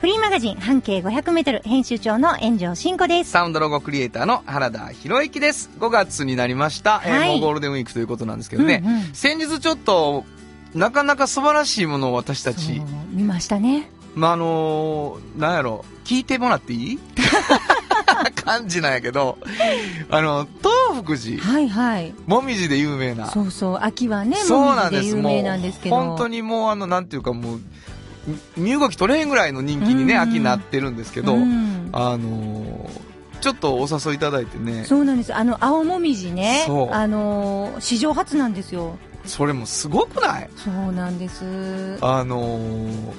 フリーマガジン半径500メートル編集長の炎上真子です。サウンドロゴクリエイターの原田博之です。5月になりました。えーはいもうゴールデンウィークということなんですけどね。うんうん先日ちょっと、なかなか素晴らしいものを私たち、見ましたね。まあ、あのーなんやろ、聞いてもらっていい？感じなんやけど、あの、東福寺、はいはい。もみじで有名な。そうそう、秋はね、そうもなんです。みじで有名なんですけど。本当にもうあの、なんていうかもう、み身動き取れへんぐらいの人気にね、うん秋になってるんですけど、うんあのーちょっとお誘いいただいてね、そうなんです。あの、青もみじね。あのー、史上初なんですよ。それもすごくない？そうなんです。あのー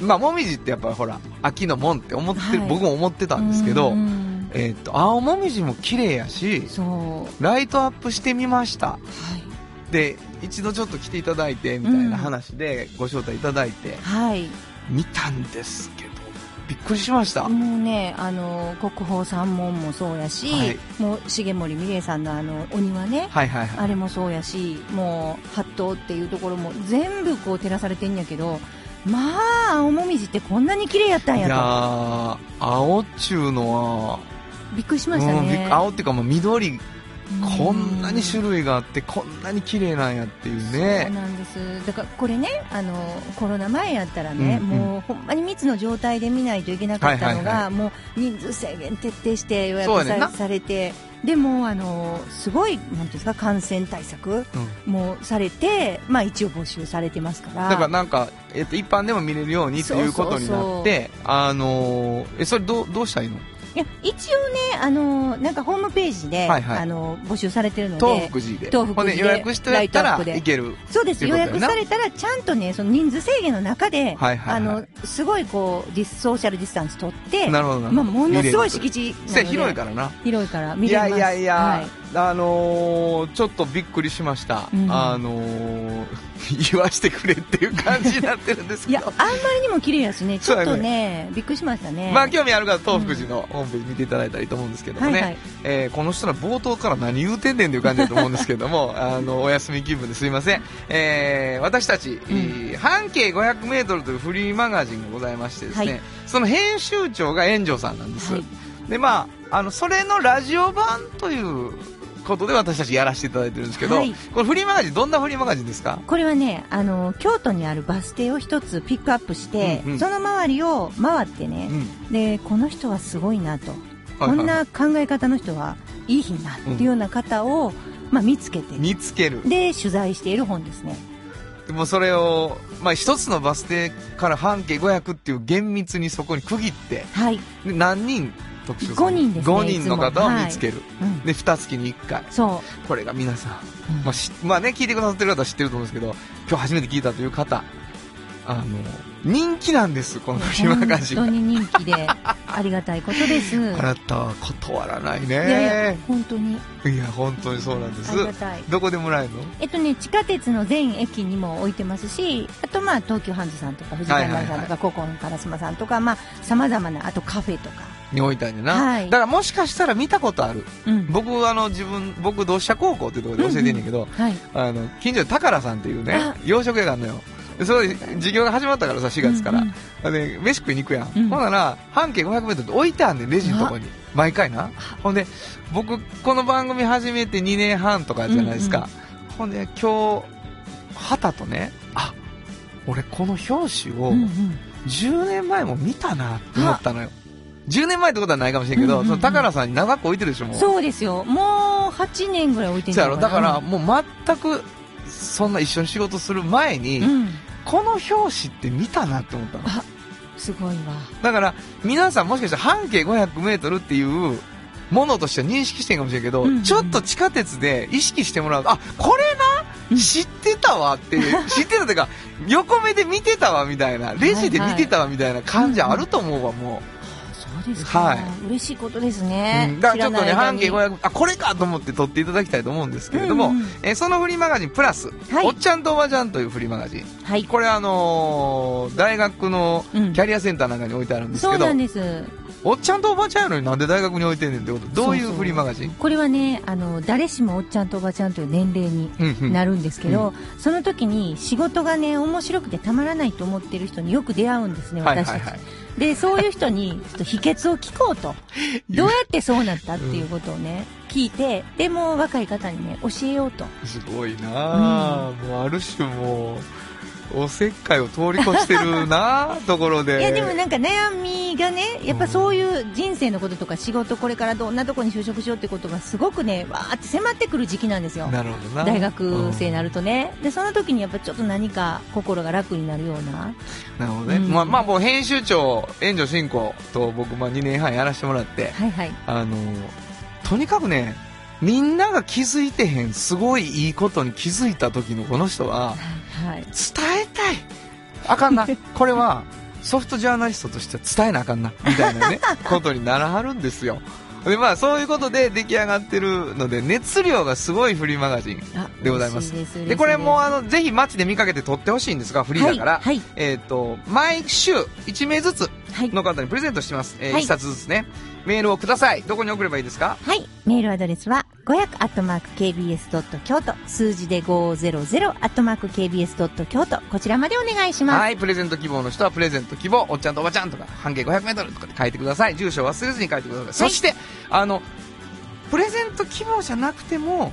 まあ、もみじってやっぱりほら、秋のもんって思ってる、はい僕も思ってたんですけど、えっ、と、青もみじも綺麗やし。ライトアップしてみました。はい。で、一度ちょっと来ていただいて、みたいな話でご招待いただいて、はい。見たんですけど、びっくりしました。もうね、あの、国宝三門もそうやし、はいもう重森美玲さんのあの、お庭ね、はいはいはい。あれもそうやし、もう、八頭っていうところも全部こう照らされてんやけど、まあ、青もみじってこんなに綺麗やったんいややー、青っちゅうのは、と。びっくりしましたね。青っていうかもう緑、うんこんなに種類があって、こんなに綺麗なんやっていうそうね。なんです。だからこれね、あの、コロナ前やったらね、うんうんもうほんまに密の状態で見ないといけなかったのが、はいはいはもう人数制限徹底して予約さされて、でも、あの、すごい、なんていうんですか、感染対策うんもされて、まあ一応募集されてますから。だからなんか、えっと、一般でも見れるようにということになって、あのーえ、それどう、どうしたらいいの？いや一応ね、あのなんかホームページで、はいはいあの募集されてるので、東福寺で。東福寺で予約してやったらいける。そうです、予約されたら、ちゃんとね、その人数制限の中で、はいはいはいあの、すごいこう、ディスソーシャルディスタンス取って、なるほどまあ。ものすごい見敷地なのせで、広いからな。広いから見いれます。やいやいや、はいあのーちょっとびっくりしました。うんあのー言わしてくれっていう感じになってるんですいや、けど。あんまりにも綺麗やしね、ちょっそうやねとね、びっくりしましたね。まあ興味ある方、東福寺のホームページ見ていただいたらいいと思うんですけどもね、はいはいえーこの人ら冒頭から何言うてんねんっていう感じだと思うんですけども、あの、お休み気分ですいません。えー私たち、えー半径500メートルというフリーマガジンがございましてですね、はいその編集長が炎上さんなんです。はいで、まあ、あの、それのラジオ版ということで私たちやらせていただいてるんですけど、はいこれフリーマガジン、どんなフリーマガジンですか？これはね、あの、京都にあるバス停を一つピックアップして、うんうんその周りを回ってねう、ん。で、この人はすごいなと。はいはいこんな考え方の人はいい日なっていうような方を、まあ、見つけて、見つける。で、取材している本ですね。でもそれを、まあ、一つのバス停から半径500っていう厳密にそこに区切って、はい。で何人特集五人ですね5人の方を見つける。うん。で、二月に1回。そこれが皆さん、うんまあし、まあね、聞いてくださってる方は知ってると思うんですけど、今日初めて聞いたという方、あの、人気なんです、こう。のフリーマガジンが。本当に人気で、ありがたいことです。あなたは断らないいやいやね。本当にいや、本当にそうなんですあ。りがたい。どこでもらえるの？えっとね、地下鉄の全駅にも置いてますし、あとまあ、東急ハンズさんとか、藤谷さんとはいはいはか、ココン烏丸さんとか、まあ、様々な、あとカフェとか。に置いたんやな。はいだからもしかしたら見たことある。うん。僕、あの、自分、僕、同志社高校っていうところで教えてんねんけど、はい。あの、近所で宝さんっていうねあ、洋食屋があるのよ。でそれで授業が始まったからさ、4月から。うんうんで、飯食いに行くやん。うんほんなら、半径500メートルって置いてあんねん、レジのとこに。毎回な。ほんで、僕、この番組始めて2年半とかじゃないですか。ほんで、今日、旗とね、あ、俺この表紙をうんうん10年前も見たなって思ったのよ。10年前ってことはないかもしれんけど、うんうんうんその宝さんに長く置いてるでしょ、もう。そうですよ。もう8年ぐらい置いてるんそうやろだから、うもう全く、そんな一緒に仕事する前に、ん。この表紙って見たなって思ったの。すごいわ。だから、皆さんもしかしたら半径500メートルっていうものとしては認識してんかもしれんけど、うんうんちょっと地下鉄で意識してもらうと、あ、これうんな知ってたわっていう、知ってたというか、横目で見てたわみたいな、レジで見てたわみたいな感じあると思うわ、もそうですか。はい嬉しいことですうね。んだからちょっとね、半径500、あ、これかと思って撮っていただきたいと思うんですけれども、うんうんえーそのフリーマガジンプラス、はいおっちゃんとおばちゃんというフリーマガジン。はい。これあのー大学のキうんャリアセンターなんかに置いてあるんですけど、そうなんです。おっちゃんとおばちゃんやのになんで大学に置いてんねんってこと、どういうフリーマガジン？これはね、あの、誰しもおっちゃんとおばちゃんという年齢にうんうんなるんですけど、その時に仕事がね、面白くてたまらないと思ってる人によく出会うんですね、私たち。はいはいはい。で、そういう人に、ちょっと秘訣を聞こうと。どうやってそうなったっていうことをね、聞いて、でも若い方にね、教えようと。すごいなあ、もうある種もう、おせっかいを通り越してるなあところで。いや、でもなんか悩みがね、やっぱそういう人生のこととか仕事、これからどんなとこに就職しようってことがすごくね、わーって迫ってくる時期なんですよ。なるほどな。大学生にうんなるとね。で、その時にやっぱちょっと何か心が楽になるような。なるほどね。うんまあ、まあもう編集長、援助進行と僕、まあ2年半やらせてもらって、はいはい。あの、とにかくね、みんなが気づいてへん、すごいいいことに気づいた時のこの人は、はい。伝えたい。あかんな。これは、ソフトジャーナリストとしては伝えなあかんな。みたいなね、ことにならはるんですよ。で、まあ、そういうことで出来上がってるので、熱量がすごいフリーマガジン。あでございますでこれもああの、ぜひ街で見かけて撮ってほしいんですが、フリーだから、はい。はい。えっ、と、毎週1名ずつはい。の方にプレゼントしてます。えーはい1冊ずつね。メールをください。どこに送ればいいですか？はい。メールアドレスは、500アットマーク KBS ドット京都、数字で500アットマーク KBS ドット京都、こちらまでお願いします。はい、プレゼント希望の人はプレゼント希望、おっちゃんとおばちゃんとか、半径500メートルとかで書いてください。住所を忘れずに書いてください。そして、あの、プレゼント希望じゃなくても、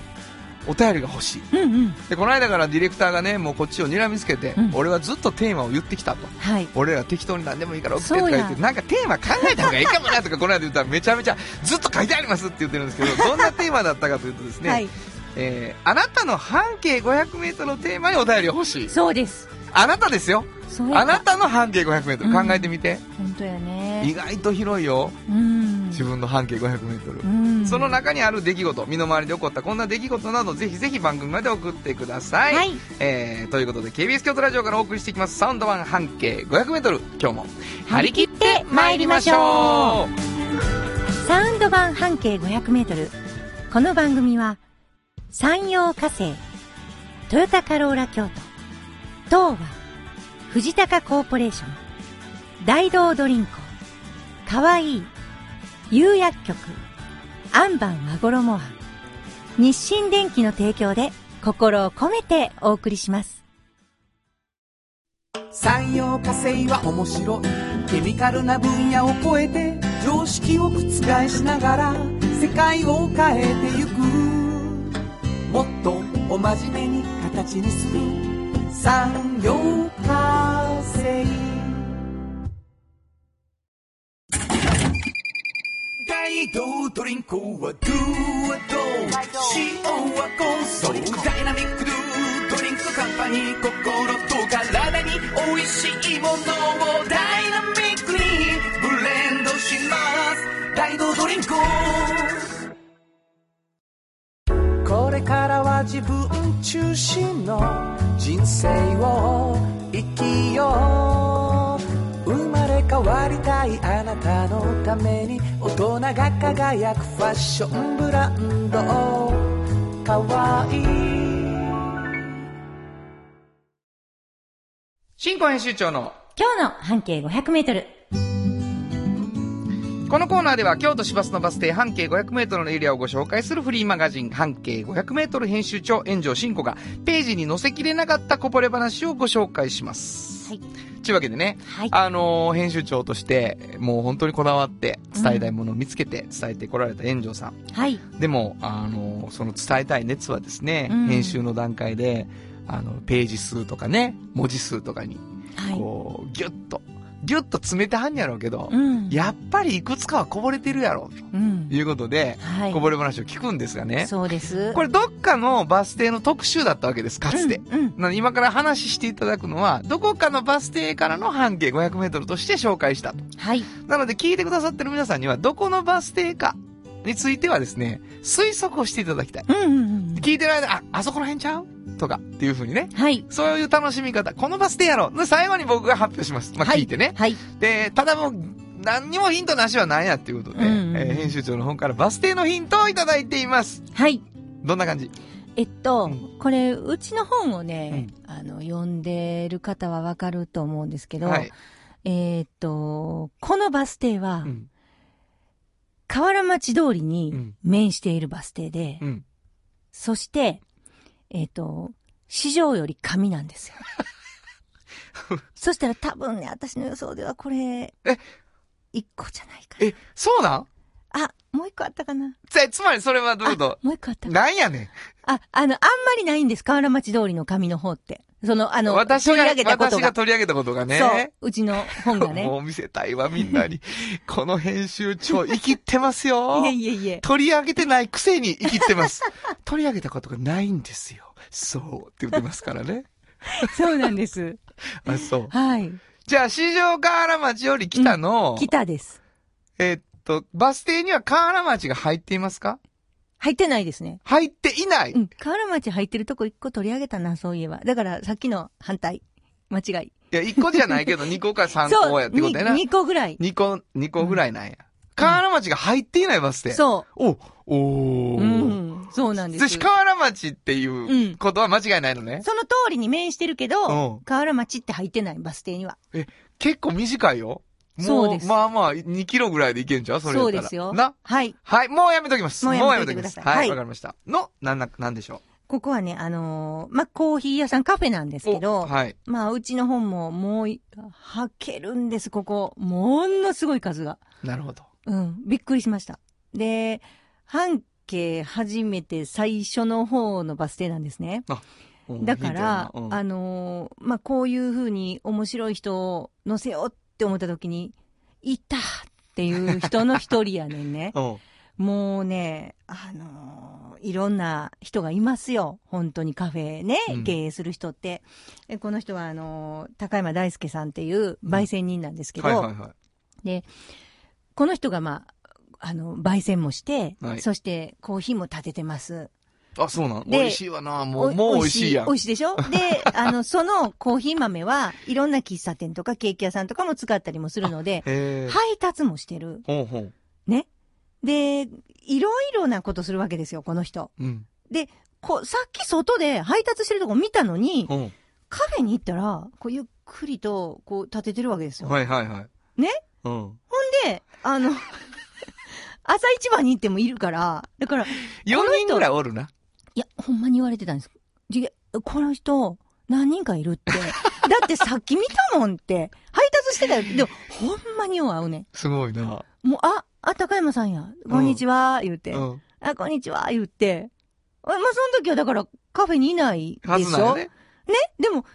お便りが欲しい。うんうん。で、この間からディレクターがね、もうこっちを睨みつけて、うん俺はずっとテーマを言ってきたと。はい。俺ら適当に何でもいいから送ってとか言って、なんかテーマ考えた方がいいかもなとか、この間言ったらめちゃめちゃずっと書いてありますって言ってるんですけど、どんなテーマだったかというとですね、はい。えーあなたの半径500メートルのテーマにお便りが欲しい。そうです。あなたですよ。あなたの半径500メートルうん考えてみて。本当や意ね。外と広いよ。うん。自分の半径500メートルう。ん。その中にある出来事、身の回りで起こったこんな出来事など、ぜひぜひ番組まで送ってください。はい。えー、ということで、KBS 京都ラジオからお送りしていきます、サウンド版半径500メートル。今日も、張り切って参りましょうサウンド版半径500メートル。この番組は、山陽火星、トヨタカローラ京都、東和、藤高コーポレーション、大道ドリンク、かわいい、釉薬局、アンバン和衣庵、日清電機の提供で心を込めてお送りします。産業化成は面白い。ケミカルな分野を超えて常識を覆しながら世界を変えてゆく。もっとお真面目に形にする。産業化成大道ドリンクはドゥはド塩はコンソーダイナミックドゥドリンクカンパニー心と体に美味しいものをダイナミックにブレンドします大道ドリンクれからは自分中心の人生を生きよう。生まれ変わりたいあなたのために大人が輝くファッションブランド。かわい。い新婚編集長の。今日の半径500メートル。このコーナーでは京都市バスのバス停半径500メートルのエリアをご紹介するフリーマガジン半径500メートル編集長炎上真子がページに載せきれなかったこぼれ話をご紹介します。はい。というわけでね、はい。あのー編集長としてもう本当にこだわって伝えたいものを見つけて伝えてこられた炎上さん。はい。でも、あのーその伝えたい熱はですね、うん編集の段階で、あの、ページ数とかね、文字数とかに、はい。こう、ギュッと、ギュッと詰めてはんやろうけど、うん。やっぱりいくつかはこぼれてるやろ、うんと。いうことで、はい。こぼれ話を聞くんですがね。そうです。これどっかのバス停の特集だったわけです、かつて。うん。うんなので今から話していただくのは、どこかのバス停からの半径500メートルとして紹介したと。はい。なので聞いてくださってる皆さんには、どこのバス停かについてはですね、推測をしていただきたい。うんうんうん。聞いてる間、あ、あそこら辺ちゃうとか、っていう風にね。はい。そういう楽しみ方。このバス停やろ。で最後に僕が発表します。まあ、はい聞いてね。はい。で、ただもう、何にもヒントなしは何やっていうことで、うんうんえー編集長の方からバス停のヒントをいただいています。はい。どんな感じ？えっと、うんこれ、うちの本をね、あの、読んでる方はわかると思うんですけど、はい。えーっと、このバス停は、うん。河原町通りうにん面しているバス停で、うん。そして、えーっと、市場より上なんですよ。そしたら多分ね、私の予想ではこれ、え？一個じゃないかな。え、そうなん？あ、もう一個あったかな。つつまりそれはどういうこあもう一個あったとかな。なんやねん。あ、あの、あんまりないんです。河原町通りの上の方って。その、あの、私が取り上げたことが。私が取り上げたことがね。そう。うちの本がね。もう見せたいわ、みんなに。この編集長、生きってますよ。いえいえいえ。取り上げてないくせに生きってます。取り上げたことがないんですよ。そうって言ってますからね。そうなんです。あ、そう。はい。じゃあ、市場河原町より北の、北です。えっと、バス停には河原町が入っていますか？入ってないですね。入っていない。うん。河原町入ってるとこ一個取り上げたな、そういえば。だから、さっきの反対。間違い。いや、1個じゃないけど、2個か3そう。個やってことやな。に二個ぐらい。2個、2個ぐらいなんや。河原町が入っていないバス停。そお、おう。ー。うん。そうなんです。で、河原町っていううんことは間違いないのね。その通りに面してるけうんど、河原町って入ってない、バス停には。結構短いよ。もそうですまあまあ、2キロぐらいで行けんちゃう？それそうですよ。な？はい。はい、もうやめときます。もうやめときます。くださいはい、はいわかりました。の、なんな、なんでしょここはね、あのーまあ、コーヒー屋さんカフェなんですう。けど、おはい。まあ、うちの本ももうい、はけるんです、ここ。ものすごい数が。なるほど。うん、びっくりしました。で、半径初めて最初の方のバス停なんですね。うんだから、うんあのーまあ、こういう風に面白い人を乗せようって思った時に、いたっていう人の一人やねんね。うんもうね、あのーいろんな人がいますよ。本当にカフェね、うん経営する人って。えこの人は、あのー高山大輔さんっていう焙煎人なんですけど、はいはいはい。この人がまあ、あの、焙煎もして、はいそしてコーヒーも立ててます。あ、そうなん？で美味しいわな。もう、おもう美味しいやん美。味しいでしょ？で、あの、そのコーヒー豆はいろんな喫茶店とかケーキ屋さんとかも使ったりもするので。配達もしてる。ほうほう。ね。で、いろいろなことするわけですよ、この人。うん。こさっき外で配達してるとこ見たのに、うん。カフェに行ったら、こうゆっくりと、こう立ててるわけですよ。はいはいはい。ね？うん。で、あの、朝一番に行ってもいるから、だから、4人ぐらいおるな。いや、ほんまに言われてたんです。じこの人、何人かいるって。だってさっき見たもんって。配達してたよ。でも、ほんまによう会うね。すごいな。もう、あ、あ、高山さんや。こんにちは、言うて。うん。あ、こんにちは、言って。あまあ、その時はだから、カフェにいないはでしょ？ずなね。ね？でも、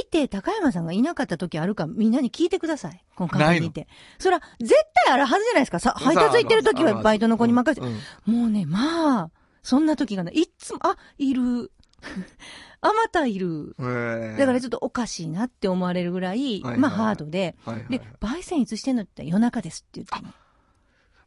いて、高山さんがいなかった時あるか、みんなに聞いてください。この？カフェにいて。そら、絶対あるはずじゃないですか。さ、配達行ってる時はバイトの子に任せて。うんもうね、まあ、そんな時がない。いっつも、あ、いる。あまたいる。へえだからちょっとおかしいなって思われるぐらい、はいはいまあハードで。はいはいで、焙煎いつしてんのって夜中ですって言ってね、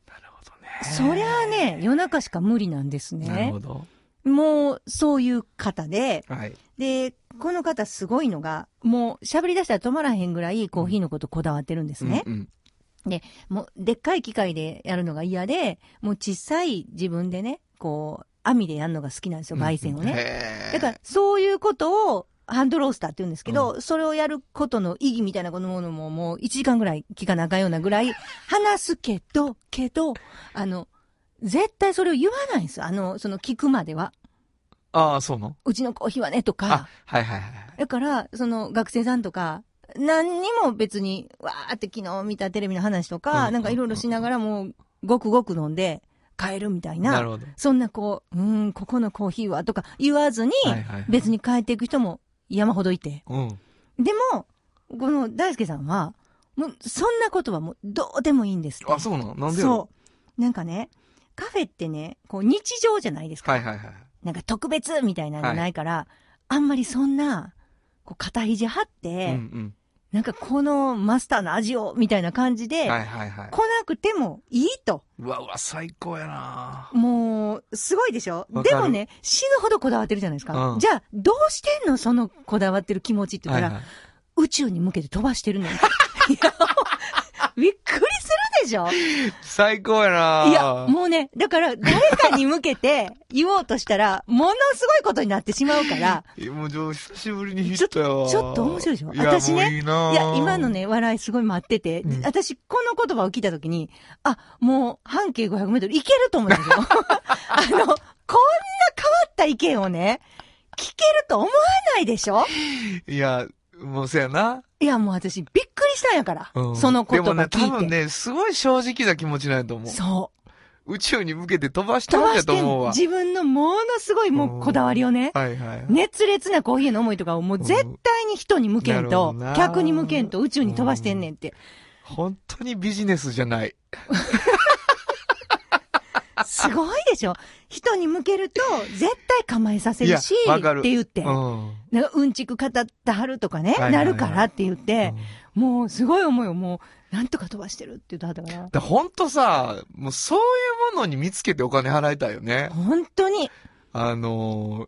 なるほどね。そりゃあね、夜中しか無理なんですなるねほ。ど。もう、そういう方で、はい。で、この方すごいのが、もう喋り出したら止まらへんぐらいコーヒーのことこだわってるんですね。うんうんもう、でっかい機械でやるのが嫌で、もう小さい自分でね、こう、網でやるのが好きなんですよ、焙煎をね。だから、そういうことを、ハンドロースターって言うんですけど、それをやることの意義みたいなものももう1時間ぐらい聞かなあかんようなぐらい話すけど、けど、あの、絶対それを言わないんですよ。あの、その聞くまでは。ああ、そうなの？うちのコーヒーはね、とあか。、はいはいはい。だから、その学生さんとか、何にも別に、わーって昨日見たテレビの話とか、うんなんかいろいろしながらもう、ごくごく飲んで帰るみたいな。なるほど。そんなこう、うーん、ここのコーヒーはとか言わずに、別に帰っていく人も山ほどいて。うん。でも、この大輔さんは、もう、そんなことはもう、どうでもいいんですあ、そうなの？なんでそう。なんかね、カフェってね、こう、日常じゃないですか。はいはいはい。なんか特別みたいなのないから、あんまりそんな、こう、肩肘張って、うんなんかこのマスターの味を、みたいな感じうん。で、はいはいはい。来なくてもいいと。うわうわ、最高やなもう、すごいでしょ？でもね、死ぬほどこだわってるじゃないですか。うんじゃあ、どうしてんのそのこだわってる気持ちって言ったら、はいはい宇宙に向けて飛ばしてるのに。いやびっくりでしょ？最高やないや、もうね、だから、誰かに向けて 言おうとしたら、ものすごいことになってしまうから、えもう、久しぶりにヒットやわ。ちょちょっと面白いでしょ？私ねいいないや、今の。ね、笑いすごい待ってて、うん私、この言葉を聞いたときに、あ、もう、半径500メートルいけると思ったんですよ。あの、こんな変わった意見をね、聞けると思わないでしょ？いや、もうそやな。いや、もう私、びっくりしたんやから。うんその言葉でもね、聞いて。多分ね、すごい正直な気持ちなんやと思う。そう。宇宙に向けて飛ばしてるんや飛ばしてんと思うわ。自分のものすごいもうこだわりをね、はいはい。熱烈なコーヒーの思いとかをもう絶対に人に向けんなとるほどな、客に向けんと宇宙に飛ばしてんねんって。本当にビジネスじゃない。すごいでしょ人に向けると、絶対構えさせるし、いやわかるって言って。うん。なんかうんちく語ってはるとかね、なるからって言って、もうすごい思いをもう、なんとか飛ばしてるって言ったから。だ本当さ、もうそういうものに見つけてお金払いたいよね。本当に。あの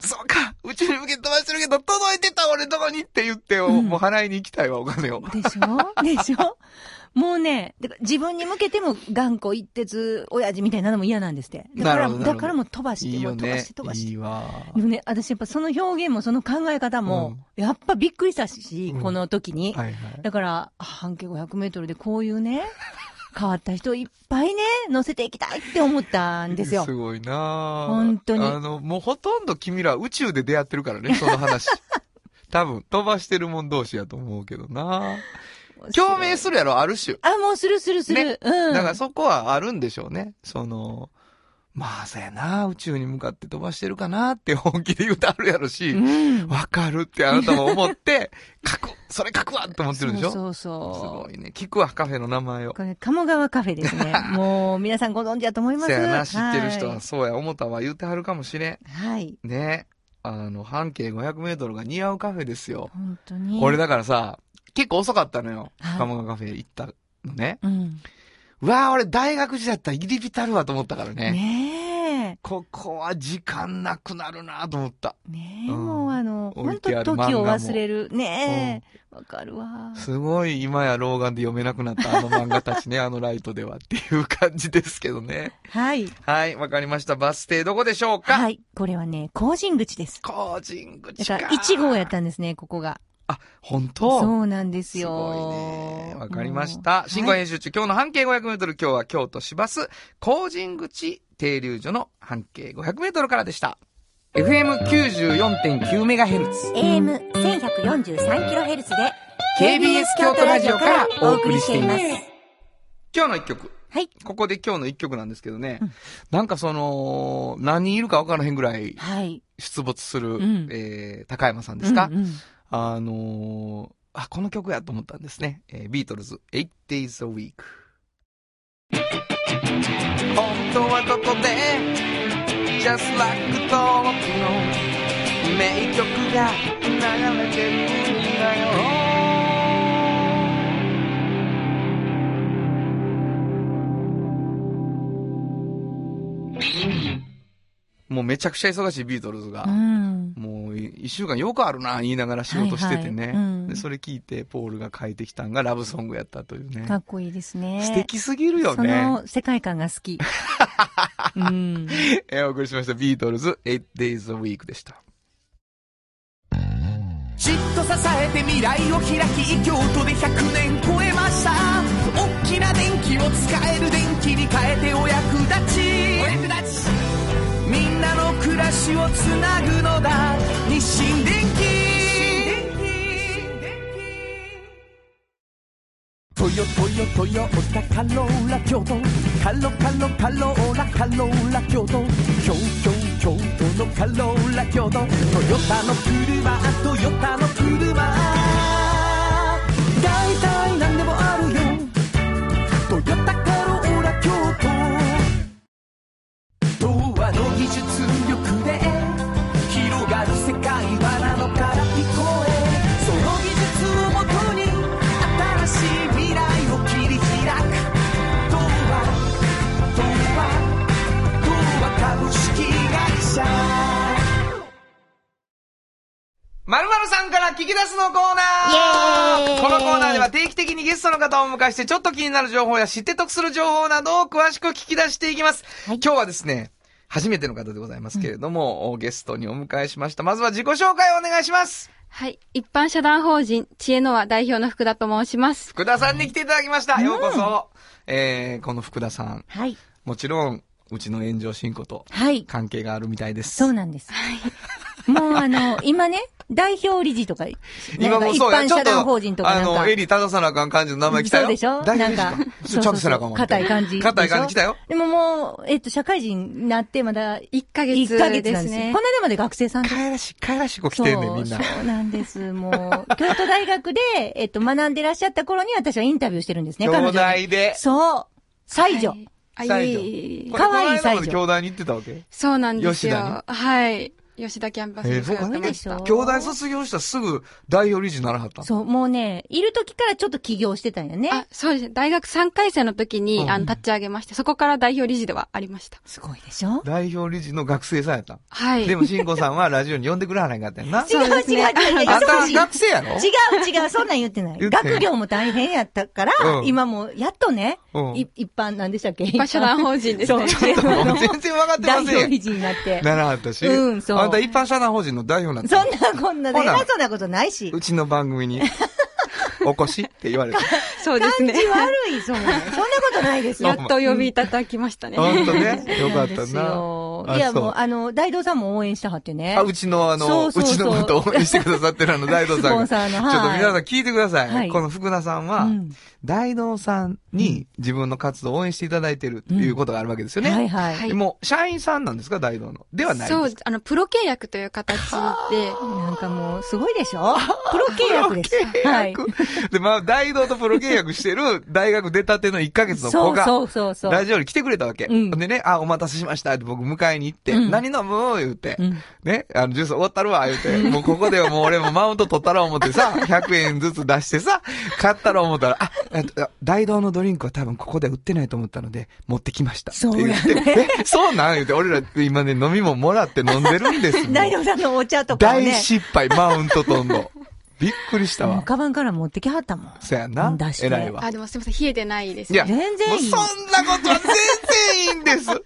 ー、そうか宇宙に向けて飛ばしてるけど、届いてた俺どこにって言って、うんもう払いに行きたいわ、お金を。でしょ？でしょ？もうね、自分に向けても頑固一徹親父みたいなのも嫌なんですって。だから、だからもう飛ばして、いいよね飛ばして。飛ばして。いいわ。でもね、私やっぱその表現もその考え方も、やっぱびっくりしたし、うんこの時に。はいはい。だから、あ半径500メートルでこういうね、変わった人いっぱいね、乗せていきたいって思ったんですよす。ごいなぁ本当にあの、もうほとんど君ら宇宙で出会ってるからね、その話。多分、飛ばしてるもん同士やと思うけどな共鳴するやろ、ある種。あ、もうするするする。ねうん。だからそこはあるんでしょうね。その、まあ、そうやな宇宙に向かって飛ばしてるかなって本気で言うとあるやろし、うん。わかるってあなたも思って、書く、それ書くわって思ってるでしょ？そうそうすそう。ごいね。聞くわ、カフェの名前を。これ、鴨川カフェですね。もう、皆さんご存知だと思います。そうやな、知ってる人は。はいそうや、思ったわ言うてはるかもしれん。はい。ね。あの、半径500メートルが似合うカフェですよ。本当に。これだからさ、結構遅かったのよ。はい鴨川カフェ行ったのね。うん。うわぁ、俺大学時代だったら入り浸るわと思ったからね。ねここは時間なくなるなと思った。え。ねえ、うんもうあの、本当時を忘れる。ねえ。わかるわ。すごい今や老眼で読めなくなったあの漫画たちね、あのライトではっていう感じですけどね。はい。はい、わかりました。バス停どこでしょうか？はい。これはね、工人口です。工人だ口か。から、1号やったんですね、ここが。あ、本当？そうなんですすよ。ごいね。わかりました。新語編集中、今日の半径500メートル、今日は京都市バス、工人口停留所の半径500メートルからでした。FM94.9 メガヘルツ。AM1143kHz で、KBS 京都ラジオからお送りしていますは今日の一曲。い。ここで今日の一曲なんですけどね。うんなんかその、何人いるか分からへんぐらいはい。出没する、んえー、高山さんですか、うんうんあのーあ、この曲やと思ったんですね。えー、ビートルズ、8 days a week。本当はここで、just like 登録の名曲が流れてるんだよ。もうめちゃくちゃ忙しいビートルズが。うん。もうい一週間よくあるな、言いながら仕事しててね。はいはいうんで、それ聞いて、ポールが書いてきたんがラブソングやったというね。かっこいいですね。素敵すぎるよそね。の世界観が好き。うん。えーお送りしました、ビートルズ、8 days a week でした。じっと支えて未来を開き京都で100年超えました大きな電気を使える電気に変えてお役立ちお役立ちみんなの暮らしをつなぐのだ。日清電気トヨトヨトヨタカローラ京都。カロカロカローラカローラ京都。京京京都のカローラ京都。トヨタの車トヨタの車。大体何でもあるよ。トヨタ聞き出すのコーナーこのコーナーでは定期的にゲストの方をお迎えして、ちょっと気になる情報や知って得する情報などを詳しく聞き出していきます。はい今日はですね、初めての方でございますけれども、ゲストにお迎えしました。まずは自己紹介をお願いします。はい。一般社団法人、知恵の輪代表の福田と申します。福田さんに来ていただきました。ようこそ。えー、この福田さん、はい。もちろん、うちの炎上進行とはい。関係があるみたいです。そうなんです。もうあの、今ね、代表理事とか、今もうそうや、一般社団法人とかあなんか。の、エリ正さなあかん感じの名前来たよ。そうでしょ？なんかちょちゃんとせなあかんわ。硬い感じ。硬い感じ来たよ。でももう、えっと、社会人になってまだ1ヶ月1ヶ月ですなんですよ。ねこ。の間まで学生さんでかやらしい、かやらしい子来てんねん、みんな。そうなんです。もう、京都大学で、えっと、学んでらっしゃった頃に私はインタビューしてるんですね、兄弟彼女に。で。そう。才女。はいかわいいこの間まで西条兄弟に行ってたわけ？そうなんです吉田によ。はい。吉田キャンパスえー、に通ってました。兄弟卒業したらすぐ代表理事にならはったのそう、もうね、いる時からちょっと起業してたんやね。あ、そうですね。大学3回生の時に、うんあの、立ち上げまして、そこから代表理事ではありました。すごいでしょ？代表理事の学生さんやったん？はい。でも、慎吾さんはラジオに呼んでくれはないかったんやな。違 う違う違う違う。学生やろ？違う違う、そんなん言ってない。学業も大変やったから、うん今もう、やっとね、うんい一般なんでしたっけ？一般社団法人ですね。そ うちょっともう全然分かってません 代表理。事になって。ならはったし。うんそうあんた一般社団法人の代表なんそんなこんなでほな偉そうなことないし。うちの番組に、お越しって言われて。そうですね感じ。悪い、そんな。そんなことないですよ。やっと呼びいただきましたね。ほんとね。よかったな。いや、もう、あの、大道さんも応援したはってね。あ、うちのあの、そうちのことを 応援してくださってるあの、大道さんが。スポンサーのちょっとはい皆さん聞いてください。はいこの福田さんは、うん大道さんに自分の活動を応援していただいてるっていうことがあるわけですよね。はいはい。はいでもう、社員さんなんですか？大道の。ではないんそうですか、あの、プロ契約という形で、なんかもう、すごいでしょ？プロ契約です。はい。で、まあ、大道とプロ契約してる大学出たての1ヶ月のそう子が、そうそうそう。ラジオに来てくれたわけ。うんでね、あ、お待たせしましたって僕迎えに行って、うん。何飲む言うて、うん。ね、あの、ジュース終わったるわ、言うて、もうここではもう俺もマウント取ったら思ってさ、100円ずつ出してさ、買ったら思ったら、あ、えっと大道のドリンクは多分ここで売ってないと思ったので、持ってきました。そうって言って、え、そうなん言うて、俺ら今ね、飲み物もらって飲んでるんです大道 さんのお茶とかを大ね、失敗、マウント飛んど。びっくりしたわ。カバンから持ってきはったもん。そやなうん出し。て偉いわ。あ、でもすみません、冷えてないですいや、ね。全然いいそんなことは全然いいんです。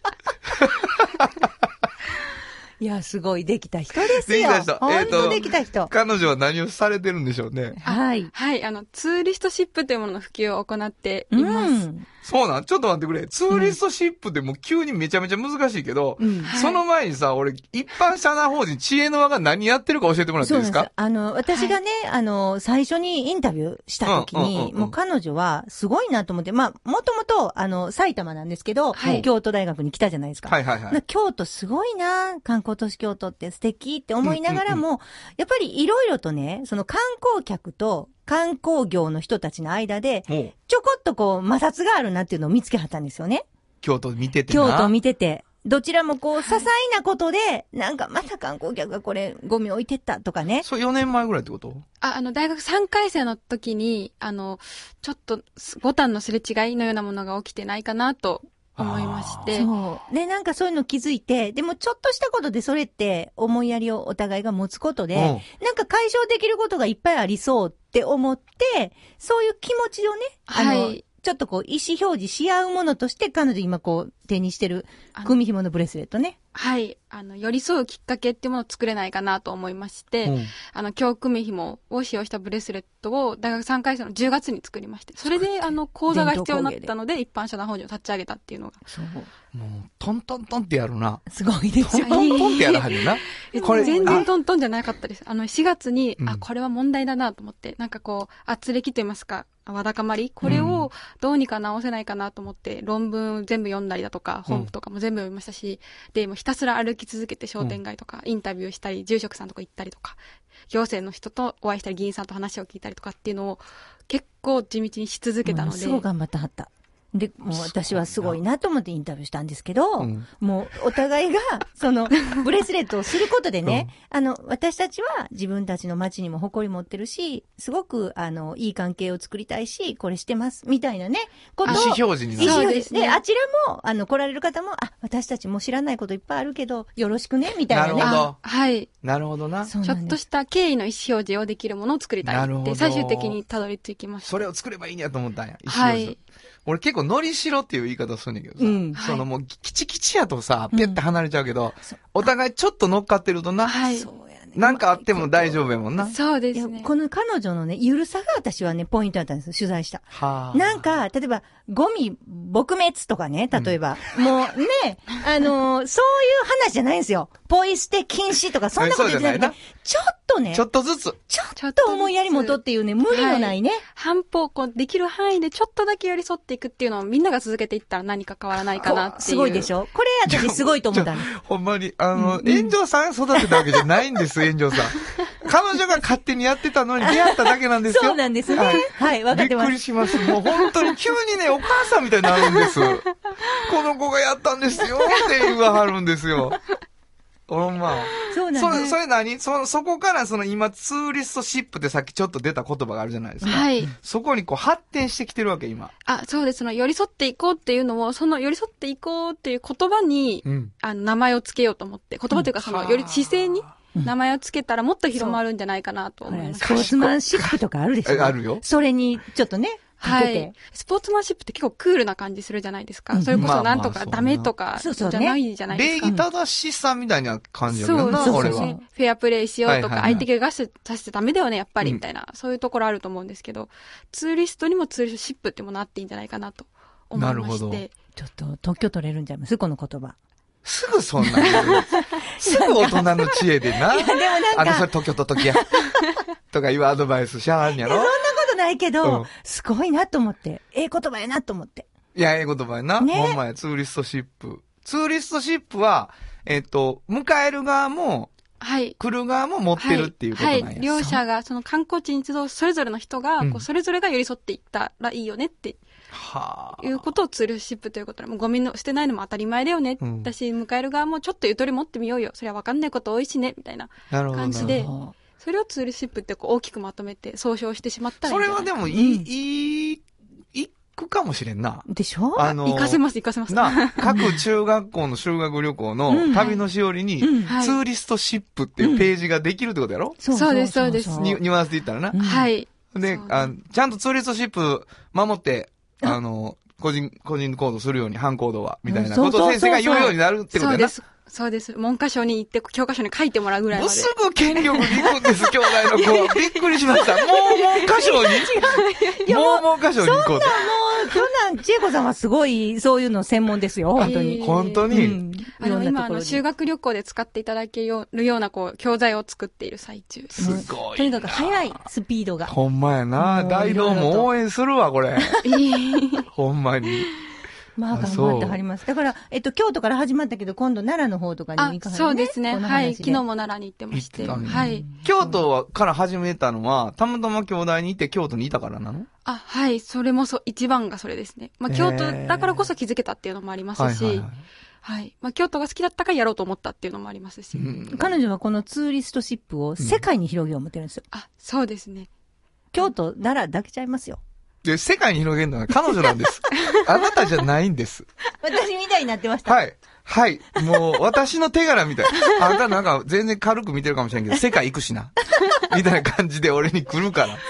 いや、すごい、できた人ですよ。できた人。本当できた人。彼女は何をされてるんでしょうね。はい。はい、あの、ツーリストシップというものの普及を行ってういます。ん。そうなん？ちょっと待ってくれ。ツーリストシップってもう急にめちゃめちゃ難しいけど、うん。はい。その前にさ、俺、一般社団法人知恵の輪が何やってるか教えてもらっていいですか？あの、私がね、あの、最初にインタビューした時うんうんうんに、うん。もう彼女はすごいなと思って、まあ、もともと、あの、埼玉なんですけど、はい。京都大学に来たじゃないですか。はいはいはい。な京都すごいな観光都市京都って素敵って思いながらも、やっぱりいろいろとね、その観光客と観光業の人たちの間で、もう、ちょこっとこう摩擦があるなっていうのを見つけはったんですよね。京都見ててな。京都を見てて。どちらもこう、些細なことで、なんかまた観光客がこれ、ゴミ置いてったとかね。そう4年前ぐらいってこと？あ、あの、大学3回生の時に、あの、ちょっと、ボタンのすれ違いのようなものが起きてないかなと思いまして。そう。で、なんかそういうの気づいて、でもちょっとしたことでそれって思いやりをお互いが持つことで、なんか解消できることがいっぱいありそうって思って、そういう気持ちをね、あの、はいちょっとこう、意思表示し合うものとして、彼女今こう、手にしてるあの組紐のブレスレットね。はい。あの、寄り添うきっかけっていうものを作れないかなと思いまして、うんあの、教組紐を使用したブレスレットを大学3回生の10月に作りまして、それで、あの、講座が必要になったので、一般社団法人を立ち上げたっていうのが。そう。もう、トントントンってやるな。すごいですトントントンってやらはるな。え これ全あ然トントンじゃなかったです。あの、4月に、うんあ、これは問題だなと思って、なんかこう、圧力と言いますか、わだかまり？これうんをどうにか直せないかなと思って、論文全部読んだりだとか、うん本とかも全部読みましたし、で、もうひたすら歩き続けて商店街とか、インタビューしたり、住職さんとか行ったりとか、行政の人とお会いしたり、議員さんと話を聞いたりとかっていうのを、結構地道にし続けたので、すごい頑張ってはった。で、もう私はすごいなと思ってインタビューしたんですけど、うんもうお互いが、その、ブレスレットをすることでね、あの、私たちは自分たちの街にも誇り持ってるし、すごく、あの、いい関係を作りたいし、これしてます、みたいなね、ことを。意思表示になる。意思表示。ですねで、あちらも、あの、来られる方も、あ、私たちも知らないこといっぱいあるけど、よろしくね、みたいなね。なるほどあはい。なるほどな。ちょっ。とした経緯の意思表示をできるものを作りたいなるほどって、最終的にたどり着きました。それを作ればいいんやと思ったんや。意思はい表示俺結構、のりしろっていう言い方するんだけどさ、うん。そのもう、キチキチやとさ、ピュッて離れちゃうけど、お互いちょっと乗っかってるとな、はい。ね。なんかあっても大丈夫やもんな。そうですね。この彼女のね、ゆるさが私はね、ポイントだったんですよ、取材した。はあ。なんか、例えば、ゴミ撲滅とかね、例えば、もうね、あのーそういう話じゃないんですよ。ポイ捨て禁止とか、そんなこと言ってなくて、ちょっとね、ちょっとずつ。ちょっと思いやりもとっていうね、無理のないね。半歩、こう、できる範囲でちょっとだけ寄り添っていくっていうのをみんなが続けていったら何か変わらないかなっていう。すごいでしょこれ私すごいと思ったんです。ほんまに、あの、炎上さん育てたわけじゃないんです、炎上さん。彼女が勝手にやってたのに出会っただけなんですよ。そうなんですね。はいはい、わかってびっくり。します。もう本当に急にね、お母さんみたいになるんです。この子がやったんですよって言わはるんですよ。ほんま。そうなんそれ、です。それ何そ、そこからその今、ツーリストシップってさっきちょっと出た言葉があるじゃないですか。はい。そこにこう発展してきてるわけ、今。あ、そうです。その寄り添っていこうっていうのを、その寄り添っていこうっていう言葉に、うん。あの、名前をつけようと思って、言葉というかその、より姿勢に名前をつけたらもっと広まるんじゃないかなとほ思います。らスポーツマンシップとかあるでしょ？えあるよそれに、ちょっとね、かはい。。スポーツマンシップって結構クールな感じするじゃないですか。うんそれこそなんとかダメとかそうそうねじゃないじゃないですか。礼儀正しさみたいな感じやけどな、そうそう。フェアプレイしようとか、相手がガスさせてダメだよね、やっぱり、うんみたいな、そういうところあると思うんですけど、ツーリストにもツーリストシップってものあっていいんじゃないかなと思いまなるほどして。ちょっと特許取れるんちゃい？ますこの言葉。すぐそんな すぐ大人の知恵でな。でもなんあの、そか、れ、時と時や。とかいうアドバイスしはらんやろそんなことないけど、うんすごいなと思って。ええ言葉やなと思って。いや、ええ言葉やな。ねほんまや、ツーリストシップ。ツーリストシップは、えっ、と、迎える側も、はい。来る側も持ってるっていうことなんや。はい。はい両者が、その観光地に集うそれぞれの人が、うんこうそれぞれが寄り添っていったらいいよねってはあ。いうことをツーリストシップということで、もうゴミの捨てないのも当たり前だよね。うんだし、迎える側もちょっとゆとり持ってみようよ。それは分かんないこと多いしね、みたいな。感じでなるほどそれをツーリストシップってこう大きくまとめて総称してしまったらいそれいんじゃないはでも、いい、いい、いくかもしれんな。でしょ？あの、活かせます、活かせます。な、各中学校の修学旅行うんの旅のしおりに、うんはいツーリストシップっていうページができるってことやろ、そうですそうですそうニュニュアンスで言ったらな。うんはい。であちゃんとツーリストシップ守って、あの、個人、個人行動するように、班行動は、みたいなことを先生が言うようになるってことやな。そうです。そうです。文科省に行って、教科書に書いてもらうぐらいまで。もうすぐ権力に行くんです、兄弟の子は。びっくりしました。もう文科省に？もう文科省に行こうと。もう、今日なん、千恵子さんはすごい、そういうの専門ですよ、本当に。本当に、うん。あの、今、あの、で修学旅行で使っていただけるような、こう、教材を作っている最中です。すごい。とにかく早い、スピードが。ほんまやな。大道も応援するわ、これ。ほんまに。まあ、あ頑張ってはります。だから、えっと、京都から始まったけど、今度奈良の方とかにあ行かはるね。そうですね。はい。昨日も奈良に行ってまして。行ってたねはい。京都はから始めたのは、たまたま兄弟にいて京都にいたからなの？あ、はい。それもそう、一番がそれですね。まあ、京都だからこそ気づけたっていうのもありますし、はいはいはいはい。まあ、京都が好きだったからやろうと思ったっていうのもありますし。うん彼女はこのツーリストシップを世界に広げよう思ってるんですよ。あ、そうですね。京都、奈良だけちゃいますよ。で、世界に広げるのは彼女なんです。あなたじゃないんです。私みたいになってました。はい。はい。もう、私の手柄みたい。あんたなんか全然軽く見てるかもしれんけど、世界行くしな。みたいな感じで俺に来るから。そんなこ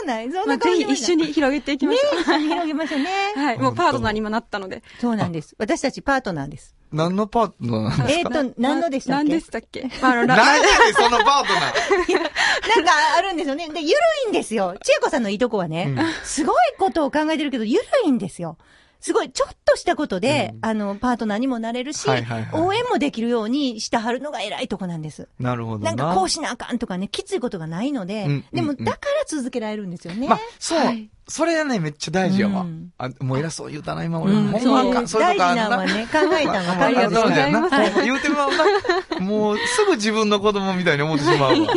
とない。そんまあ、ぜひなことない。一緒に広げていきましょう。ね、一緒に広げましょうね。はい。もうパートナーにもなったので。そうなんです。私たちパートナーです。何のパートナーなんですえっかと、何のでしたっけ？何でしたっけ？まあ、あの、何ラやねん、そのパートナー。なんかあるんですよね。で、ゆるいんですよ。千恵子さんのいいとこはね、うんすごいことを考えてるけど、ゆるいんですよ。すごい、ちょっとしたことで、うんあの、パートナーにもなれるし、はいはいはい応援もできるようにしてはるのが偉いとこなんです。なるほどな。なんかこうしなあかんとかね、きついことがないので、うんでも、だから続けられるんですよね。まあ、そう、はいそれはね、めっちゃ大事やわ。うんあ、もう偉そう言うたな、今俺。うんほんまあかんそういうとこあ大事るな。なのはね、考えたのはありがとうございますあそ言うてまうな。もう、すぐ自分の子供みたいに思ってしまうわ。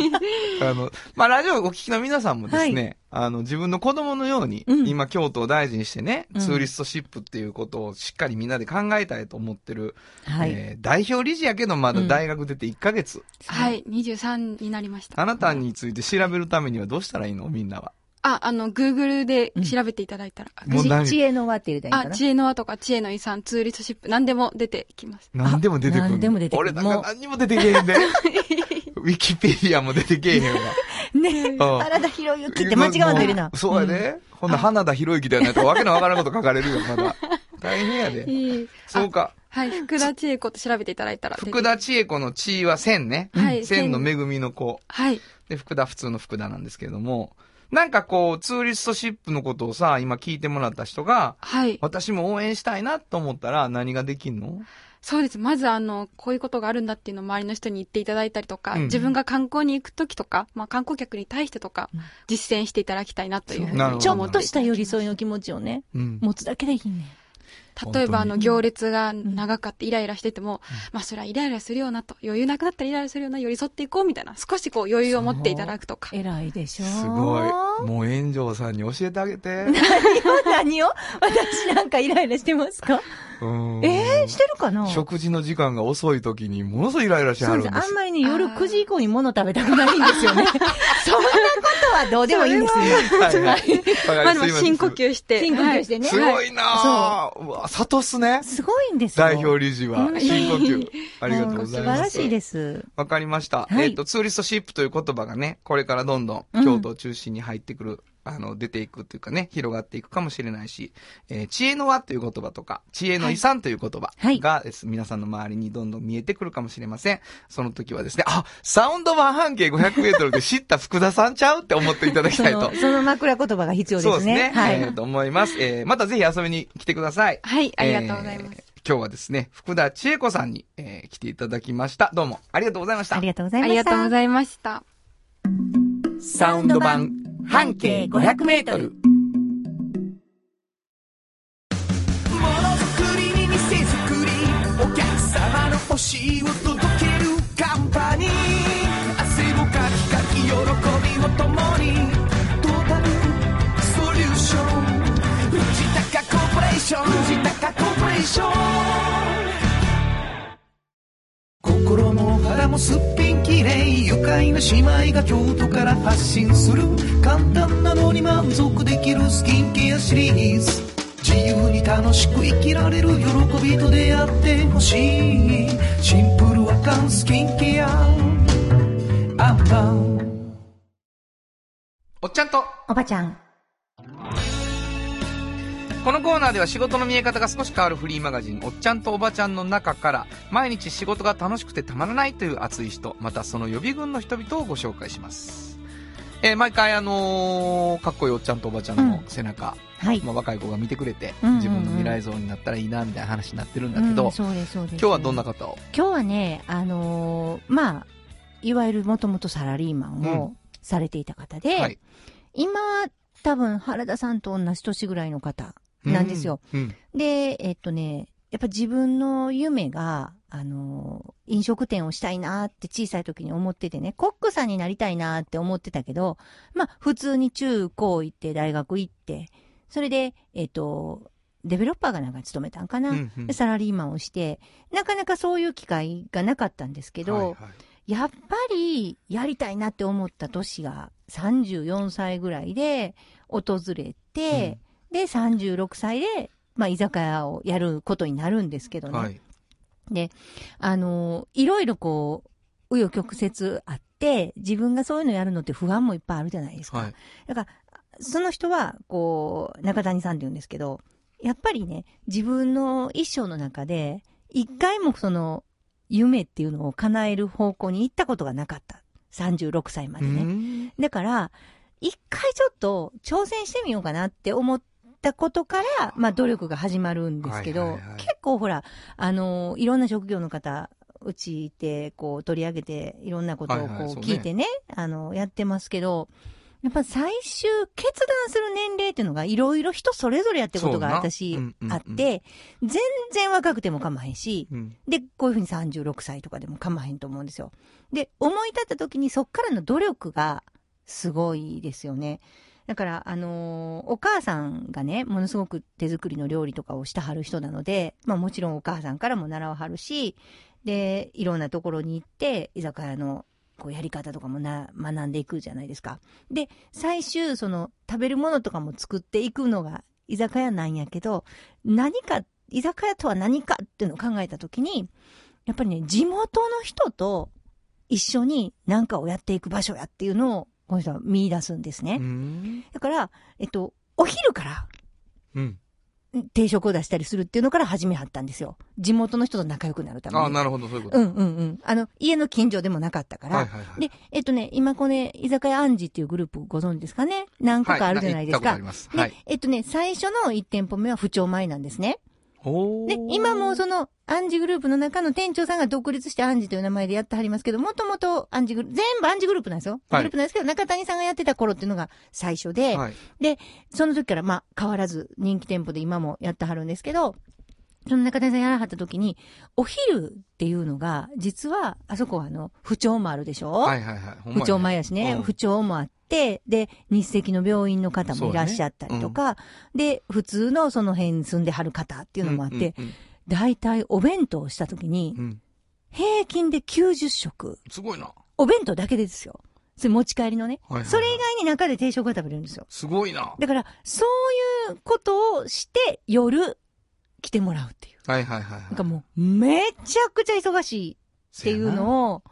あの、まあ、ラジオをお聞きの皆さんもですね、あの、自分の子供のように、うん今、京都を大事にしてね、うんツーリストシップっていうことをしっかりみんなで考えたいと思ってる、はい。えー代表理事やけど、まだ大学出て1ヶ月。はい、23になりました。あなたについて調べるためにはどうしたらいいの？みんなは。あ、あの、Google で調べていただいたら。もう何？知恵の輪って入れたらいいあ、かな？知恵の輪とか知恵の遺産、ツーリストシップ、何でも出てきます。何でも出てくる。何でも出てくる俺なんか何にも出てけえへんで。ウィキペディアも出てけえへんわ。ねうん原田博之って間違わんといるな。そうやで。ほんな花田博之だよねとわけのわからんこと書かれるよ、まだ。大変やで。いいそうか。はい、福田千恵子と調べていただいたら出てき福田千恵子の地位は千ね。はい千の恵みの子。はい。で、福田普通の福田なんですけれども。なんかこう、ツーリストシップのことをさ、今聞いてもらった人が、はい。私も応援したいなと思ったら何ができんの？そうです。まず、あの、こういうことがあるんだっていうのを周りの人に言っていただいたりとか、うん自分が観光に行くときとか、まあ観光客に対してとか、実践していただきたいなというふうになるほどちょっとした寄り添いの気持ちをね、うん。持つだけでいいね。例えば、あの、行列が長かってイライラしてても、まあ、それはイライラするよなと、余裕なくなったらイライラするよな、寄り添っていこうみたいな、少しこう余裕を持っていただくとか。偉いでしょ。すごい。もう炎上さんに教えてあげて。何を？私なんかイライラしてますか？うんえー、してるかな？食事の時間が遅い時にものすごいイライラしはそうです。るんです。あんまりね、夜9時以降に物食べたくないんですよね。そんなことはどうでもいいんですよ。は深呼吸して。深呼吸してね。すごいなぁ。うわ、サトスね。すごいんですよ。代表理事はう。ん深呼吸。ありがとうございます。素晴らしいです。わかりました。はいえっ、と、ツーリストシップという言葉がね、これからどんどん京都を中心に入ってくる、あの、出ていくというかね、広がっていくかもしれないし、えー知恵の輪という言葉とか、知恵の遺産という言葉はいがです、皆さんの周りにどんどん見えてくるかもしれません。その時はですね、あ、サウンド版半径500メートルで知った福田さんちゃうって思っていただきそたいとの。その枕言葉が必要ですね。そうですね。はい。えーと思います。えーまたぜひ遊びに来てください。はい、ありがとうございます。えー今日はですね、福田千恵子さんに、えー来ていただきました。どうもありがとうございました。ありがとうございありました。がとうございました。サウンド版半径500メートル。ものづくりに店づくりお客様の欲しいを届けるカンパニー。汗をかきかき喜びを共にトータルソリューション。藤高コーポレーション。藤高コーポレーション。心も肌もすっぴんきれい愉快な姉妹が京都から発信する簡単なのに満足できるスキンケアシリーズ。自由に楽しく生きられる喜びと出会ってほしい。シンプルアカンスキンケア。アンパンおっちゃんと、おばちゃん。このコーナーでは仕事の見え方が少し変わるフリーマガジン、おっちゃんとおばちゃんの中から、毎日仕事が楽しくてたまらないという熱い人、またその予備軍の人々をご紹介します。えー毎回あのーかっこいいおっちゃんとおばちゃんの背中、はい。まあ、若い子が見てくれて、うんうんうん自分の未来像になったらいいな、みたいな話になってるんだけど、うんそうです、そうです。今日はどんな方を？今日はね、あのーまあ、いわゆるもともとサラリーマンをされていた方で、はい。今は多分原田さんと同じ年ぐらいの方なんですよ。うん。で、えっとね、やっぱ自分の夢が、あの、飲食店をしたいなって小さい時に思っててね、コックさんになりたいなって思ってたけど、まあ、普通に中高行って大学行って、それで、えっと、デベロッパーがなんか勤めたんかな、うんうん。でサラリーマンをして、なかなかそういう機会がなかったんですけど、はいはいやっぱりやりたいなって思った年が34歳ぐらいで訪れて、で、36歳で、まあ、居酒屋をやることになるんですけどね。はい。で、あの、いろいろこう、紆余曲折あって、自分がそういうのやるのって不安もいっぱいあるじゃないですか。はい。だから、その人は、こう、中谷さんって言うんですけど、やっぱりね、自分の一生の中で、一回もその、夢っていうのを叶える方向に行ったことがなかった。36歳までね。うんだから、一回ちょっと挑戦してみようかなって思ったことから、まあ努力が始まるんですけど、はいはいはい結構ほら、あの、いろんな職業の方、うちでこう取り上げて、いろんんなことをこうはいはいそうね聞いてね、あの、やってますけど、やっぱ最終決断する年齢っていうのがいろいろ人それぞれやってことがそうな私うんうんうんあって、全然若くても構わへんし、うん。で、こういうふうに36歳とかでも構わへんと思うんですよ。で、思い立った時にそっからの努力がすごいですよね。だから、あのーお母さんがね、ものすごく手作りの料理とかをしてはる人なので、まあもちろんお母さんからも習わはるし、で、いろんなところに行って、居酒屋のこうやり方とかもな、学んでいくじゃないですか。で、最終、その、食べるものとかも作っていくのが居酒屋なんやけど、何か、居酒屋とは何かっていうのを考えたときに、やっぱりね、地元の人と一緒に何かをやっていく場所やっていうのを、この人は見出すんですね。うん。だから、えっと、お昼からうん。定食を出したりするっていうのから始めはったんですよ。地元の人と仲良くなるために。ああ、なるほど、そういうこと。うんうんうん。あの、家の近所でもなかったから。はいはいはい。で、えっとね、今これ、居酒屋アンジっていうグループご存知ですかね？何個かあるじゃないですか。は行ったことあります。はでい。、えっとね、最初の1店舗目は不調前なんですね。で、今もその、アンジグループの中の店長さんが独立してアンジという名前でやってはりますけど、もともとアンジグループ、全部アンジグループなんですよ。はいグループなんですけど、中谷さんがやってた頃っていうのが最初で、はい。その時からまあ変わらず人気店舗で今もやってはるんですけど、その中谷さんやらはった時に、お昼っていうのが、実は、あそこはあの、不調もあるでしょ？はいはいはい。不調前やしね、うん不調もあって、で、日赤の病院の方もいらっしゃったりとか、で、普通のその辺に住んではる方っていうのもあって、うんうん大体お弁当をした時にう、ん。平均で90食。すごいな。お弁当だけですよ。それ持ち帰りのね。それ以外に中で定食が食べれるんですよ。すごいな。だから、そういうことをして、夜、来てもらうっていう。はいはいはいはい。なんかもう、めちゃくちゃ忙しいっていうを。のを、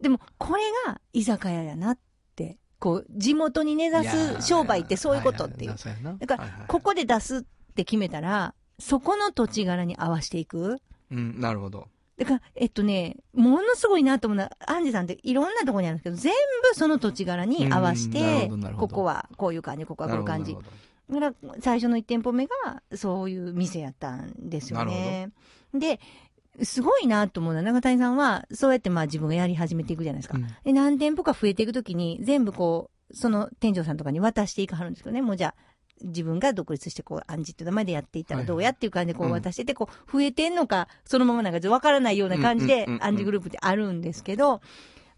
でも、これが居酒屋やなって、こう、地元に根ざす商売ってそういうことっていう。だだから、ここで出すって決めたら、そこの土地柄に合わせていく。うん、なるほど。だから、えっとね、ものすごいなと思うのは、アンジさんっていろんなところにあるんですけど、全部その土地柄に合わせうんなるてここはこういう感じ、ここはこういう感じな。るほどだから、最初の1店舗目が、そういう店やったんですよね。で、すごいなと思うのは、長谷さんは、そうやってまあ自分がやり始めていくじゃないですか。うんで、何店舗か増えていくときに、全部こう、その店長さんとかに渡していかはるんですけどね、もうじゃあ、自分が独立して、こう、アンジって名前でやっていったらどうやっていう感じでこううん渡してて、こう、増えてんのか、そのままなんかわからないような感じでうんうんうんう、んアンジグループってあるんですけど、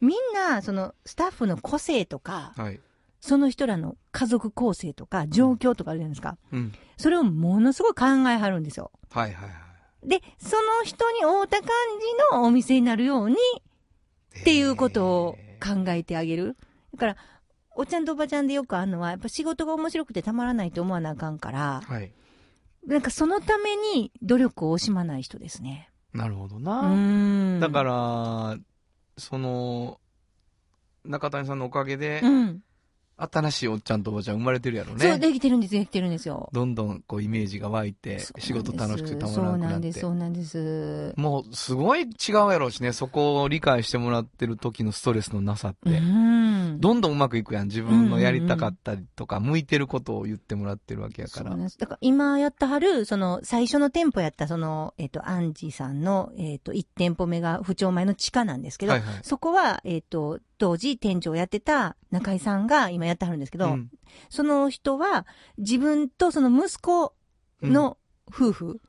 みんな、その、スタッフの個性とか、はい。その人らの家族構成とか、状況とかあるじゃないですか。うん。それをものすごい考えはるんですよ。はいはいはい。で、その人に合うた感じのお店になるようにっていうことを考えてあげる。だから、おっちゃんとおばちゃんでよくあるのは、やっぱ仕事が面白くてたまらないと思わなあかんから、はい。なんかそのために努力を惜しまない人ですね。なるほどうな。だから、その、中谷さんのおかげでう、ん。新しいおっちゃんとおばちゃん生まれてるやろそう、ね。できてるんです、できてるんですよ。どんどんこうイメージが湧いて、仕事楽しくてたまらそうなくなんってなです、。そうなんです。もう、すごい違うやろうしね、そこを理解してもらってる時のストレスのなさって。うん。どんどんうまくいくやん。自分のやりたかったりとか、向いてることを言ってもらってるわけやからそうなん。です。だから今やったはる、その最初の店舗やったその、えっ、と、アンジさんの、えっ、と、1店舗目が不調前の地下なんですけど、はいはい。そこは、えっ、と、当時店長やってた中井さんが今やってはるんですけど、うんその人は自分とその息子の夫婦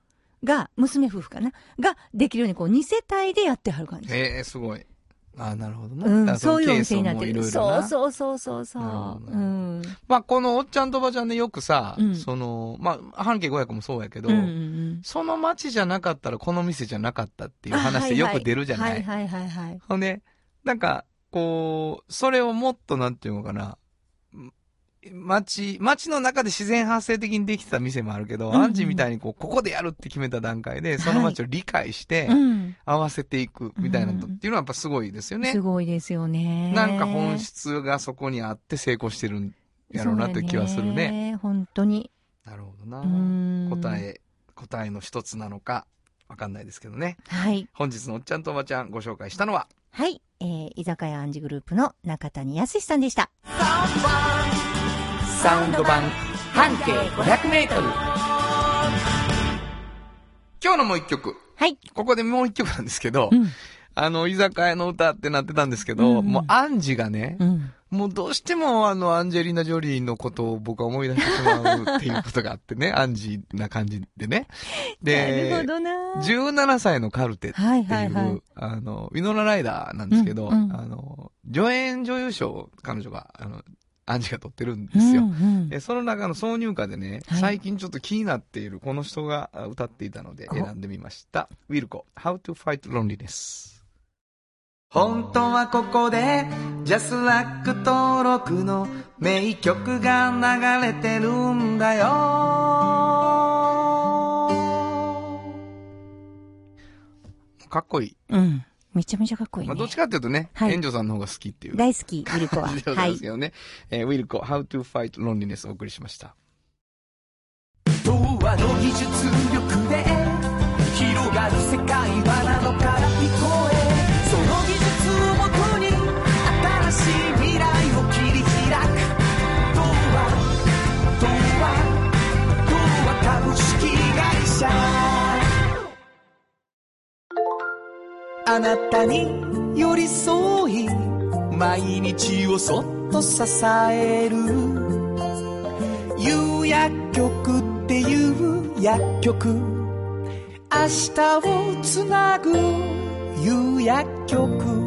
が、娘夫婦かなができるようにこう2世帯でやってはる感じ。ええすごい。ああ、なるほどな。うん、そういうお店になってる。そうそうそうそうそう。うん。まあ、このおっちゃんとおばちゃんでよくさ、うんその、まあ、半径500もそうやけど、うんうんうんその街じゃなかったらこの店じゃなかったっていう話でよく出るじゃない、はいはいはいはい。ほんで、なんか、こう、それをもっとなんていうのかな、ん街、街の中で自然発生的にできてた店もあるけど、うんうんアンジみたいにこう、ここでやるって決めた段階で、その街を理解してう、ん。合わせていくみたいなのうんっていうのはやっぱすごいですよね。すごいですよね。なんか本質がそこにあって成功してるんやろうなって気はするね。ね。本当に。なるほどな。うん答。え、答えの一つなのか、わかんないですけどね。はい。本日のおっちゃんとおばちゃんご紹介したのは、はい。えー、居酒屋アンジグループの中谷康さんでした。サウンド版半径500メートル。今日のもう一曲。はい。ここでもう一曲なんですけど、うん。あの、居酒屋の歌ってなってたんですけど、うんうんもうアンジがね、うん。もうどうしてもあの、アンジェリーナ・ジョリーのことを僕は思い出してしまうっていうことがあってね、アンジな感じでね。なるでほ、どな。17歳のカルテっていう、はいはいはい。あの、ウィノラ・ライダーなんですけど、うんうんあの、助演女優賞を彼女が、あの、アンジが取ってるんですよ。うんうんでその中の挿入歌でね、はい最近ちょっと気になっているこの人があ歌っていたのでお選んでみました。ウィルコ、How to Fight Loneliness。本当はここで、ジャスラック登録の名曲が流れてるんだよ。かっこいい。うん。めちゃめちゃかっこいいね。まあ、どっちかっていうとね、はいエンジョさんの方が好きっていう。大好き、ウィルコは。でござはいいます。けどね。えーウィルコ、How to Fight Loneliness をお送りしました。童話の技術力で広がる世界はなのから聞こえ社あなたに寄り添い毎日をそっと支える。有薬局っていう薬局。明日をつなぐ有薬局。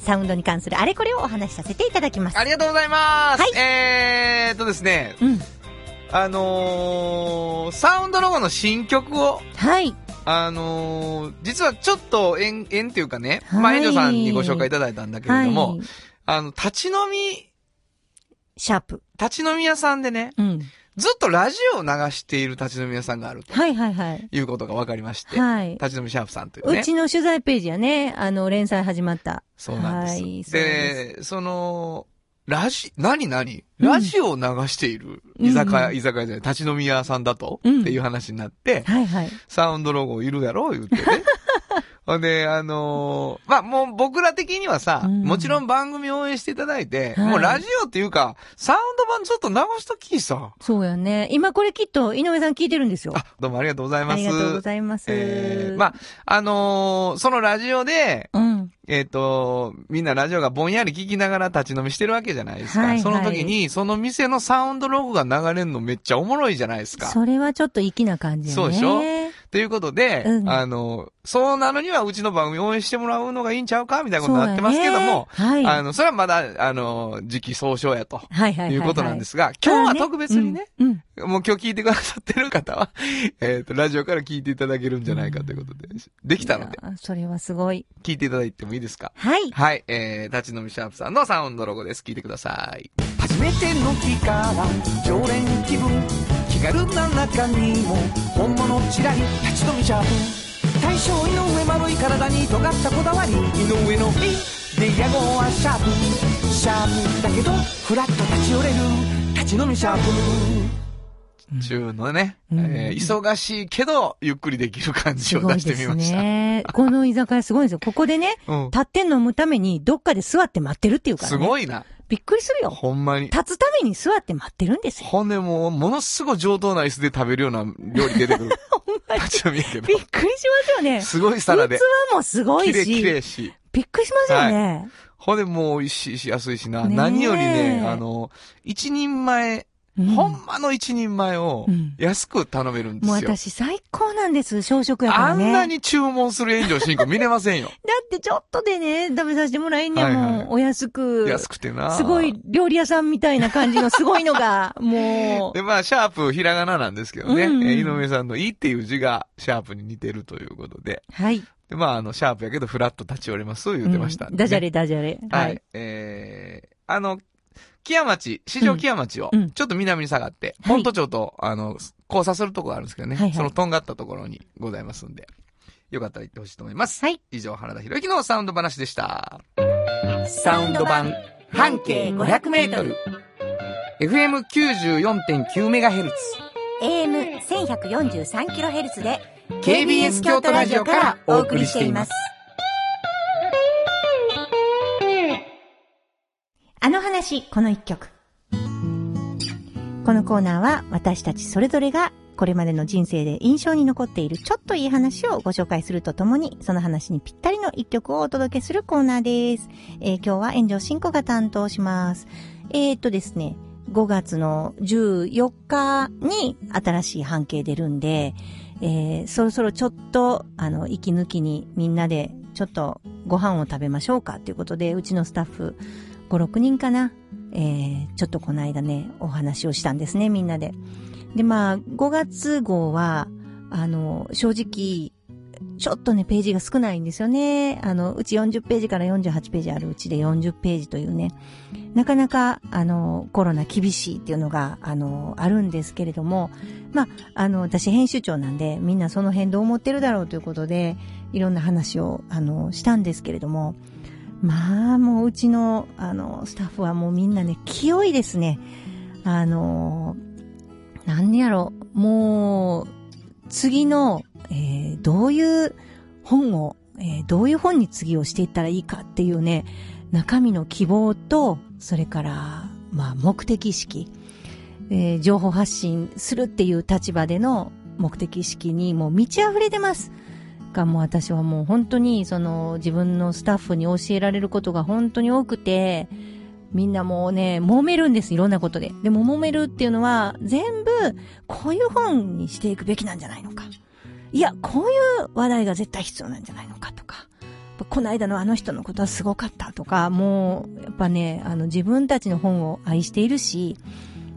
サウンドに関するあれこれをお話しさせていただきます。ありがとうございます。はいえーっとですね、うん。あのー、サウンドロゴの新曲を、はい。あのー、実はちょっと縁、縁っていうかね、はいまあ、さんにご紹介いただいたんだけれども、はい。あの、立ち飲み、シャープ。立ち飲み屋さんでね、うん。ずっとラジオを流している立ち飲み屋さんがあるとはいはいはい。いうことが分かりまして、はい。立ち飲みシャープさんというね。うちの取材ページやね、あの、連載始まった。そうなんです。はいでで、その、ラジ、何何？うんラジオを流している居酒屋、うん居酒屋じゃない、立ち飲み屋さんだと、うんっていう話になって、はいはい。サウンドロゴいるやろ言ってね。ほんで、あのーまあ、もう僕ら的にはさ、うんもちろん番組応援していただいて、はいもうラジオっていうか、サウンド版ずっと流しときさ。そうやね。今これきっと井上さん聞いてるんですよ。あ、どうもありがとうございます。ありがとうございます。えーまあ、あのーそのラジオで、うん。えっ、と、みんなラジオがぼんやり聞きながら立ち飲みしてるわけじゃないですか。はいはいその時に、その店のサウンドロゴが流れるのめっちゃおもろいじゃないですか。それはちょっと粋な感じやね。そうでしょ？ということで、うんあの、そうなのにはうちの番組応援してもらうのがいいんちゃうかみたいなことになってますけども、ねはい。あの、それはまだ、あの、時期総称やと。はいはいはいうことなんですが、今日は特別にね、うん。うん。もう今日聞いてくださってる方は、えっ、と、ラジオから聞いていただけるんじゃないかということで、できたので、それはすごい。聞いていただいてもいいですか？はい。はい、えー、立ち飲みシャープさんのサウンドロゴです。聞いてください。初めての日から常連気分気軽な中にも本物ちらり立ち飲みシャープ大将井上丸い体に尖ったこだわり井上の「い」で屋号はシャープシャープだけどフラッと立ち寄れる立ち飲みシャープ中のね、うんえー忙しいけど、ゆっくりできる感じを出してみました。ね。この居酒屋すごいんですよ。ここでね、うん。立って飲むためにどっかで座って待ってるっていうからすね。ごいな。びっくりするよ。ほんまに。立つために座って待ってるんですよ。ほんでもう、ものすごい上等な椅子で食べるような料理出てくる。立ち飲みやけどび。っくりしますよね。すごい皿で。器もすごい綺麗綺し、麗し。びっくりしますよね。ほんでもう美味しいし安いしな。何よりね、あの、一人前、うんほんまの一人前をうん安く頼めるんですよ。もう私最高なんです、小食やかあらね。んなに注文する炎上進行見れませんよ。だってちょっとでね、食べさせてもらえんねん。はいはいお安く。安くてな。すごい料理屋さんみたいな感じのすごいのが、もう。で、まあ、シャープ、ひらがななんですけどね。うんうんえー井上さんのいっていう字がシャープに似てるということで。はい。で、まあ、あの、シャープやけど、フラッと立ち寄れます、言ってましたね、うんダジャレダジャレ。は。はいい。えー、あの、木屋町、市場木屋町をちょっと南に下がって、はい本都町と、あの、交差するとこがあるんですけどね。はいはいそのとんがったところにございますんで。よかったら言ってほしいと思います。はい。以上、原田博之のサウンド話でした。サウンド版半径500メートル FM94.9MHz。AM1143kHz で KBS 京都ラジオからお送りしています。あの話、この一曲。このコーナーは私たちそれぞれがこれまでの人生で印象に残っているちょっといい話をご紹介するとともに、その話にぴったりの一曲をお届けするコーナーです。えー今日は炎上進行が担当します。えー、っとですね、5月の14日に新しい半径出るんで、えーそろそろちょっと、あの、息抜きにみんなでちょっとご飯を食べましょうかということで、うちのスタッフ5、6人かな。えーちょっとこの間ね、お話をしたんですね、みんなで。で、まあ、5月号は、あの、正直、ちょっとね、ページが少ないんですよね。あの、うち40ページから48ページあるうちで40ページというね、なかなか、あの、コロナ厳しいっていうのが、あの、あるんですけれども、まあ、あの、私編集長なんで、みんなその辺どう思ってるだろうということで、いろんな話を、あの、したんですけれども、まあ、もううちの、あの、スタッフはもうみんなね、清いですね。あの、なんやろ、もう、次の、えーどういう本を、えーどういう本に次をしていったらいいかっていうね、中身の希望と、それから、まあ、目的意識、えー情報発信するっていう立場での目的意識にもう満ち溢れてます。がもう私はもう本当にその自分のスタッフに教えられることが本当に多くて、みんなもうね、揉めるんです、いろんなことで。でも揉めるっていうのは、全部、こういう本にしていくべきなんじゃないのか。いや、こういう話題が絶対必要なんじゃないのかとか。この間のあの人のことはすごかったとか、もう、やっぱね、あの、自分たちの本を愛しているし、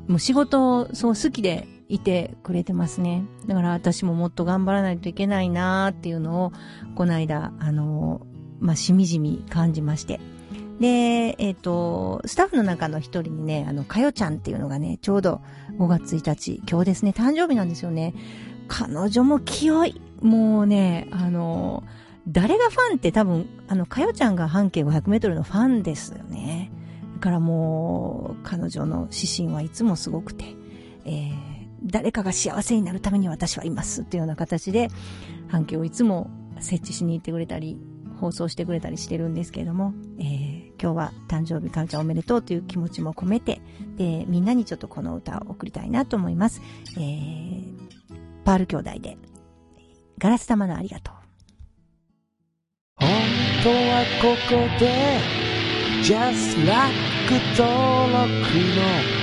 もう仕事をそう好きでいてくれてますね。だから私ももっと頑張らないといけないなーっていうのを、この間、あの、まあ、しみじみ感じまして。で、えっ、と、スタッフの中の一人にね、あの、かよちゃんっていうのがね、ちょうど5月1日、今日ですね、誕生日なんですよね。彼女も清い。もうね、あの、誰がファンって多分、あの、かよちゃんが半径500メートルのファンですよね。だからもう、彼女の指針はいつもすごくて、えー、誰かが幸せになるために私はいますっていうような形で、半径をいつも設置しに行ってくれたり、放送してくれたりしてるんですけれども、えー、今日は誕生日かよちゃんおめでとうという気持ちも込めて、で、みんなにちょっとこの歌を送りたいなと思います。えー、パール兄弟で、ガラス玉のありがとう。本当はここで Just Like 登録の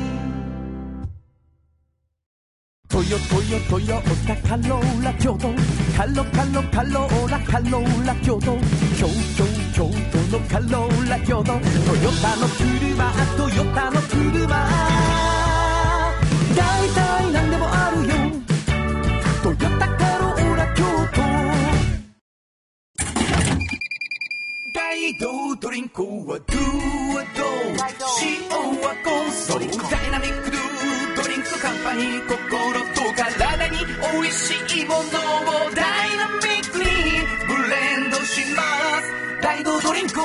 トヨトヨトヨタカローラ京都カロカロカローラカローラ京都京都京都のカローラ京都トヨタの車トヨタの車大体何でもあるよ。トヨタカローラ京都大道ドリンクはドゥはド塩はコンソーダイナミックドゥカンパニー心と体においしいものをダイナミックにブレンドします。大道ドリンク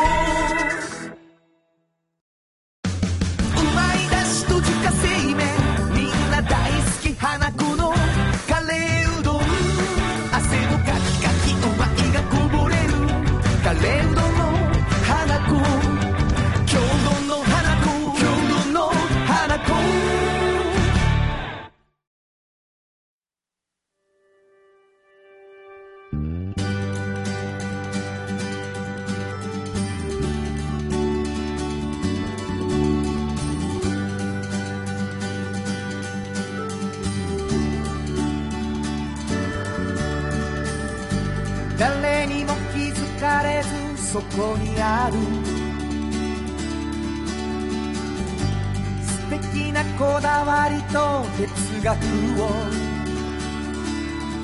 ある。素敵なこだわりと哲学を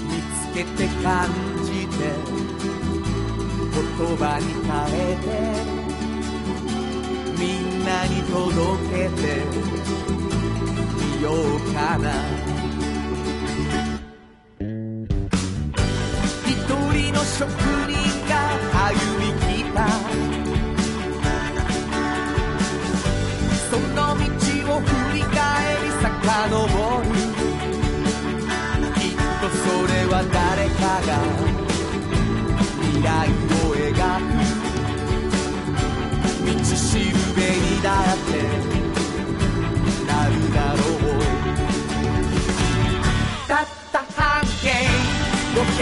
見つけて感じて言葉に変えてみんなに届けてみようかな。一人の職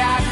got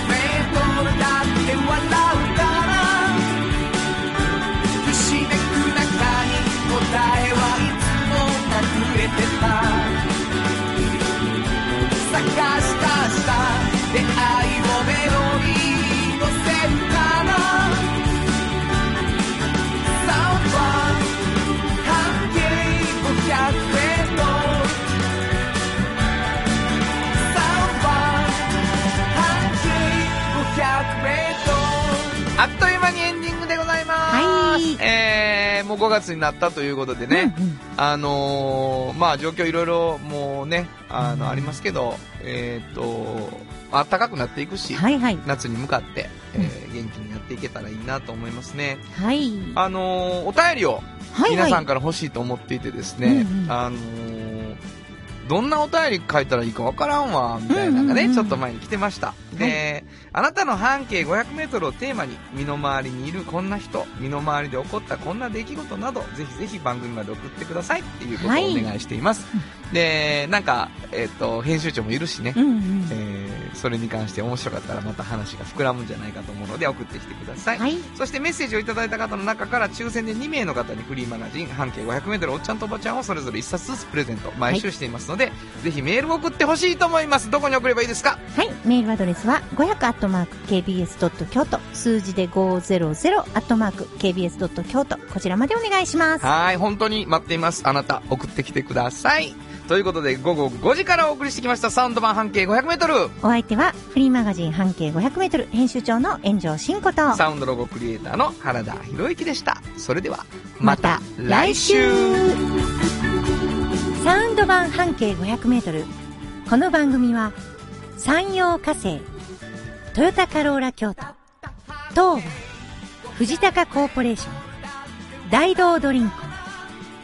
5月になったということでね、うんうんあのー、まあ状況いろいろもうね、あの、ありますけど、えーっと、暖かくなっていくし、はいはい。夏に向かって、えー元気にやっていけたらいいなと思いますね。はい。あのー、お便りをはい皆さんはから欲しいと思っていてですね、うんうんあのーどんなお便り書いたらいいかわからんわ、みたいなのがね、うんうんうんちょっと前に来てました。で、あなたの半径500メートルをテーマに、身の回りにいるこんな人、身の回りで起こったこんな出来事など、ぜひぜひ番組まで送ってくださいっていうことをお願いしています。で、なんか、えっ、と、編集長もいるしね、い。うんうん。えーそれに関して面白かったらまた話が膨らむんじゃないかと思うので送ってきてください。はい。そしてメッセージをいただいた方の中から抽選で2名の方にフリーマガジン半径 500m おっちゃんとおばちゃんをそれぞれ1冊ずつプレゼント毎週していますので、ぜひメールを送ってほしいと思いますどこに送ればいいですか？はい。メールアドレスは500 kbs. 京都数字で500 kbs. 京都こちらまでお願いします。はい本当に待っていますあなた送ってきてくださいということで午後5時からお送りしてきましたサウンド版半径 500m お相手はフリーマガジン半径500メートル編集長の炎上真子と、サウンドロゴクリエイターの原田博之でした。それではまた来週。サウンド版半径500メートル。この番組は山陽火星トヨタカローラ京都東和藤高コーポレーション大道ドリンク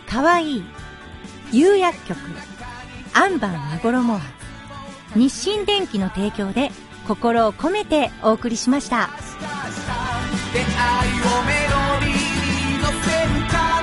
かわいい釉薬局アンバン和衣は日清電機の提供で心を込めてお送りしました「出会いをメロディーに乗せるから」